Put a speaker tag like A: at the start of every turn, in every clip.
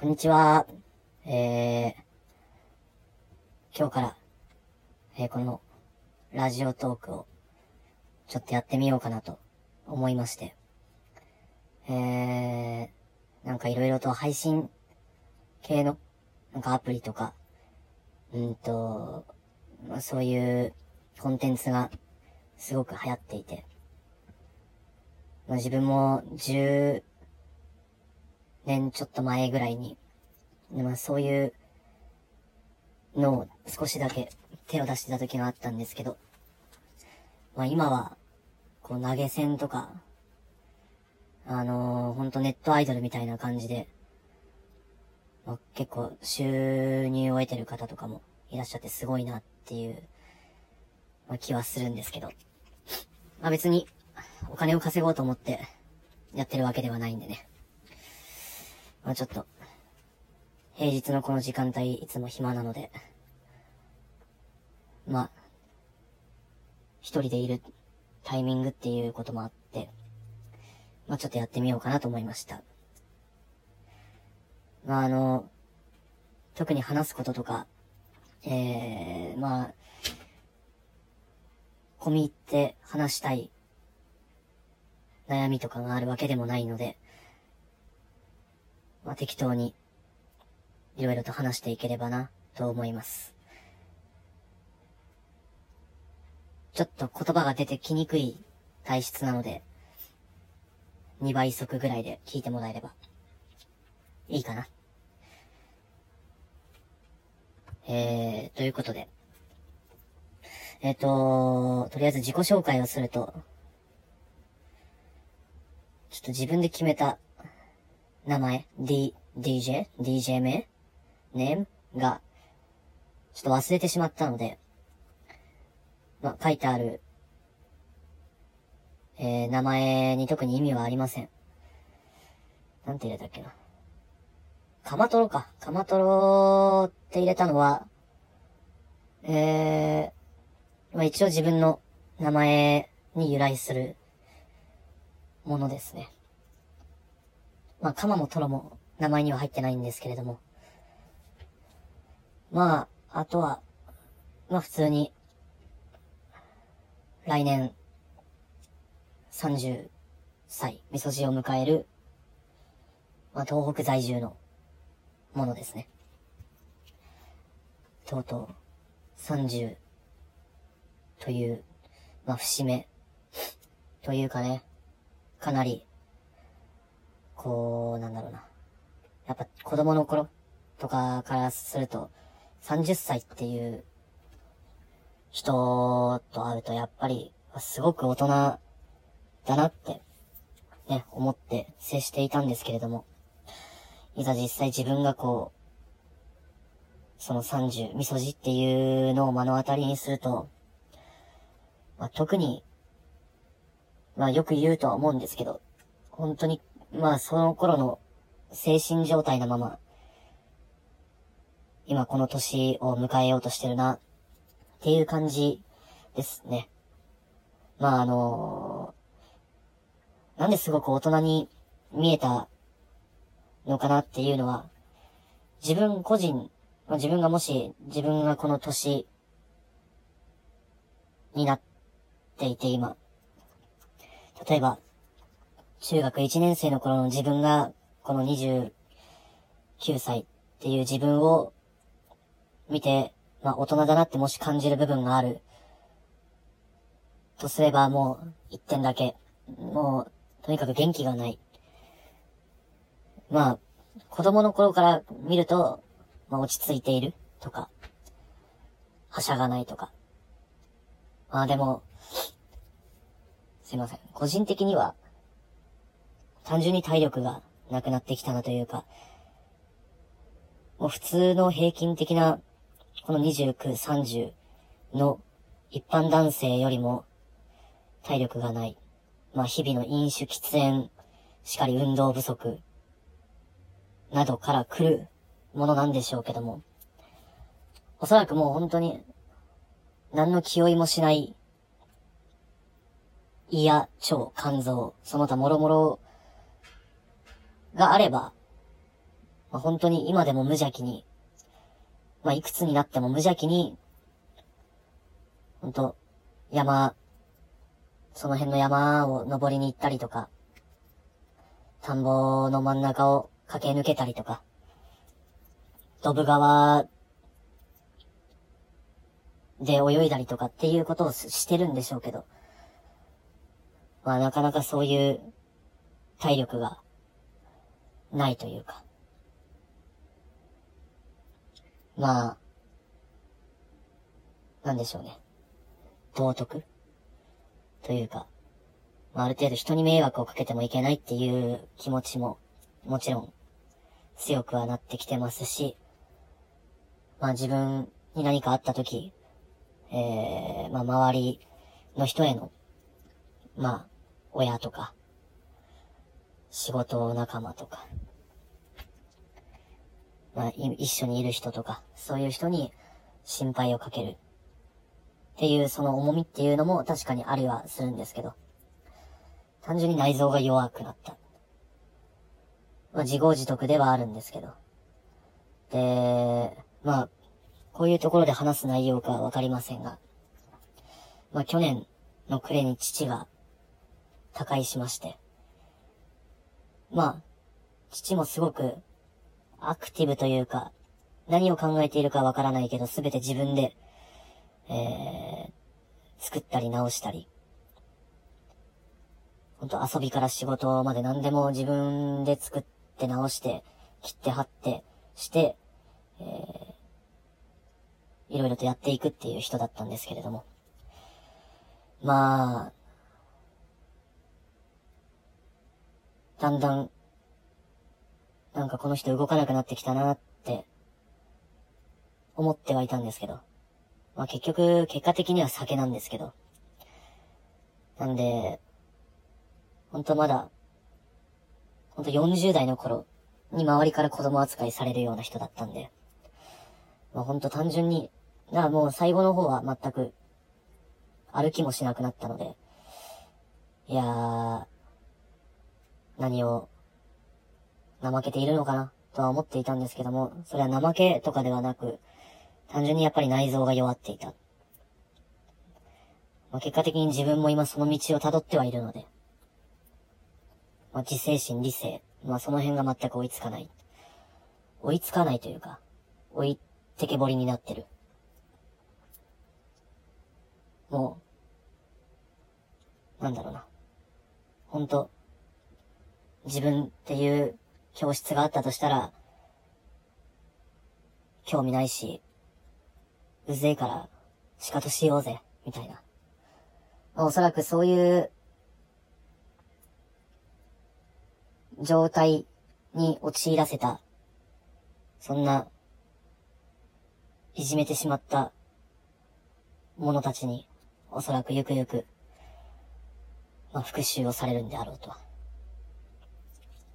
A: こんにちは。えー、今日から、えー、この、ラジオトークを、ちょっとやってみようかなと、思いまして。えー、なんかいろいろと配信系の、なんかアプリとか、うんと、まあ、そういうコンテンツがすごく流行っていて、まあ、自分も10年ちょっと前ぐらいに、まあそういうのを少しだけ手を出してた時があったんですけど、まあ今は、こう投げ銭とか、あのー、ほんとネットアイドルみたいな感じで、まあ、結構収入を得てる方とかもいらっしゃってすごいなっていう、まあ、気はするんですけど、まあ別にお金を稼ごうと思ってやってるわけではないんでね。まあちょっと、平日のこの時間帯いつも暇なので、まあ、一人でいるタイミングっていうこともあって、まあちょっとやってみようかなと思いました。まああの、特に話すこととか、ええー、まあ、込み入って話したい悩みとかがあるわけでもないので、まあ、適当に、いろいろと話していければな、と思います。ちょっと言葉が出てきにくい体質なので、2倍速ぐらいで聞いてもらえれば、いいかな。えー、ということで。えっ、ー、と、とりあえず自己紹介をすると、ちょっと自分で決めた名前、D、DJ、DJ 名、ネームが、ちょっと忘れてしまったので、まあ書いてある、えー、名前に特に意味はありません。なんて入れたっけな？カマトロか。カマトロって入れたのは、えー、まあ、一応自分の名前に由来するものですね。まあ、カマもトロも名前には入ってないんですけれども。まあ、あとは、まあ普通に、来年、30歳、味噌汁を迎える、まあ東北在住のものですね。とうとう、30という、まあ節目、というかね、かなりこう、なんだろうな。やっぱ子供の頃とかからすると、30歳っていう人と会うとやっぱりすごく大人だなってね、思って接していたんですけれども、いざ実際自分がこう、その30、味噌汁っていうのを目の当たりにすると、まあ、特に、まあよく言うとは思うんですけど、本当にまあその頃の精神状態のまま、今この年を迎えようとしてるな、っていう感じですね。まああのー、なんですごく大人に見えたのかなっていうのは、自分個人、まあ、自分がもし自分がこの年になっていて今、例えば、中学1年生の頃の自分が、この29歳っていう自分を見て、まあ大人だなってもし感じる部分がある。とすればもう一点だけ。もう、とにかく元気がない。まあ、子供の頃から見ると、まあ落ち着いているとか、はしゃがないとか。まあでも、すいません。個人的には、単純に体力がなくなってきたなというか、もう普通の平均的な、この29、30の一般男性よりも体力がない。まあ日々の飲酒、喫煙、しかり運動不足、などから来るものなんでしょうけども、おそらくもう本当に、何の気負いもしない、胃や腸、肝臓、その他諸々があれば、まあ、本当に今でも無邪気に、まあ、いくつになっても無邪気に、本当山、その辺の山を登りに行ったりとか、田んぼの真ん中を駆け抜けたりとか、ドブ川で泳いだりとかっていうことをしてるんでしょうけど、まあなかなかそういう体力がないというか、まあ、なんでしょうね。道徳というか、まあ、ある程度人に迷惑をかけてもいけないっていう気持ちも、もちろん強くはなってきてますし、まあ自分に何かあった時、えー、まあ周りの人への、まあ、親とか、仕事仲間とか、まあ、一緒にいる人とか、そういう人に心配をかける。っていう、その重みっていうのも確かにありはするんですけど、単純に内臓が弱くなった。まあ、自業自得ではあるんですけど。で、まあ、こういうところで話す内容かわかりませんが、まあ、去年の暮れに父が他界しまして、まあ、父もすごくアクティブというか、何を考えているかわからないけど、すべて自分で、えー、作ったり直したり、本当遊びから仕事まで何でも自分で作って直して、切って貼ってして、えー、いろいろとやっていくっていう人だったんですけれども。まあ、だんだん、なんかこの人動かなくなってきたなって、思ってはいたんですけど。まあ結局、結果的には酒なんですけど。なんで、ほんとまだ、ほんと40代の頃に周りから子供扱いされるような人だったんで、まあほんと単純に、なもう最後の方は全く歩きもしなくなったので、いやー、何を怠けているのかなとは思っていたんですけども、それは怠けとかではなく、単純にやっぱり内臓が弱っていた。まあ、結果的に自分も今その道を辿ってはいるので、まあ、自制心、理性、まあその辺が全く追いつかない。追いつかないというか、追いてけぼりになってる。もう、なんだろうな。ほんと、自分っていう教室があったとしたら、興味ないし、うぜえから仕方しようぜ、みたいな。まあ、おそらくそういう状態に陥らせた、そんな、いじめてしまった者たちに、おそらくゆくゆく、まあ、復讐をされるんであろうとは。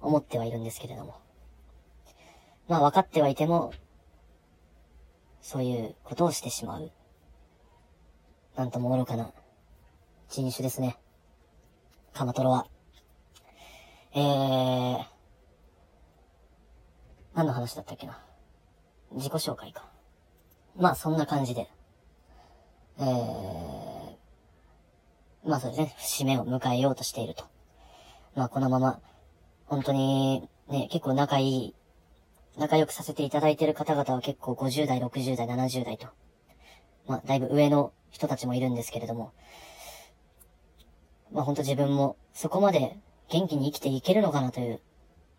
A: 思ってはいるんですけれども。まあ分かってはいても、そういうことをしてしまう。なんとも愚かな人種ですね。カマトロは。えー、何の話だったっけな。自己紹介か。まあそんな感じで。えー、まあそうですね、節目を迎えようとしていると。まあこのまま本当に、ね、結構仲いい、仲良くさせていただいている方々は結構50代、60代、70代と、まあ、だいぶ上の人たちもいるんですけれども、まあ本当自分もそこまで元気に生きていけるのかなという。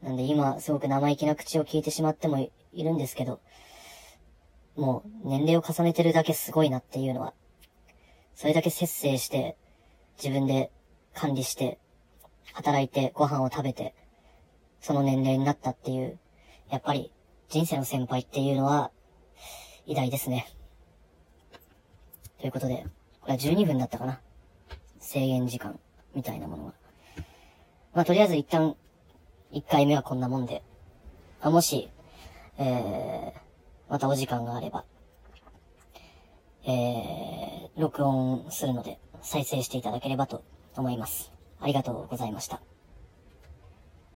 A: なんで今すごく生意気な口を聞いてしまってもいるんですけど、もう年齢を重ねてるだけすごいなっていうのは、それだけ節制して、自分で管理して、働いてご飯を食べて、その年齢になったっていう、やっぱり人生の先輩っていうのは偉大ですね。ということで、これは12分だったかな。制限時間みたいなものが。まあ、とりあえず一旦、1回目はこんなもんで、まあ、もし、えー、またお時間があれば、えー、録音するので再生していただければと思います。ありがとうございました。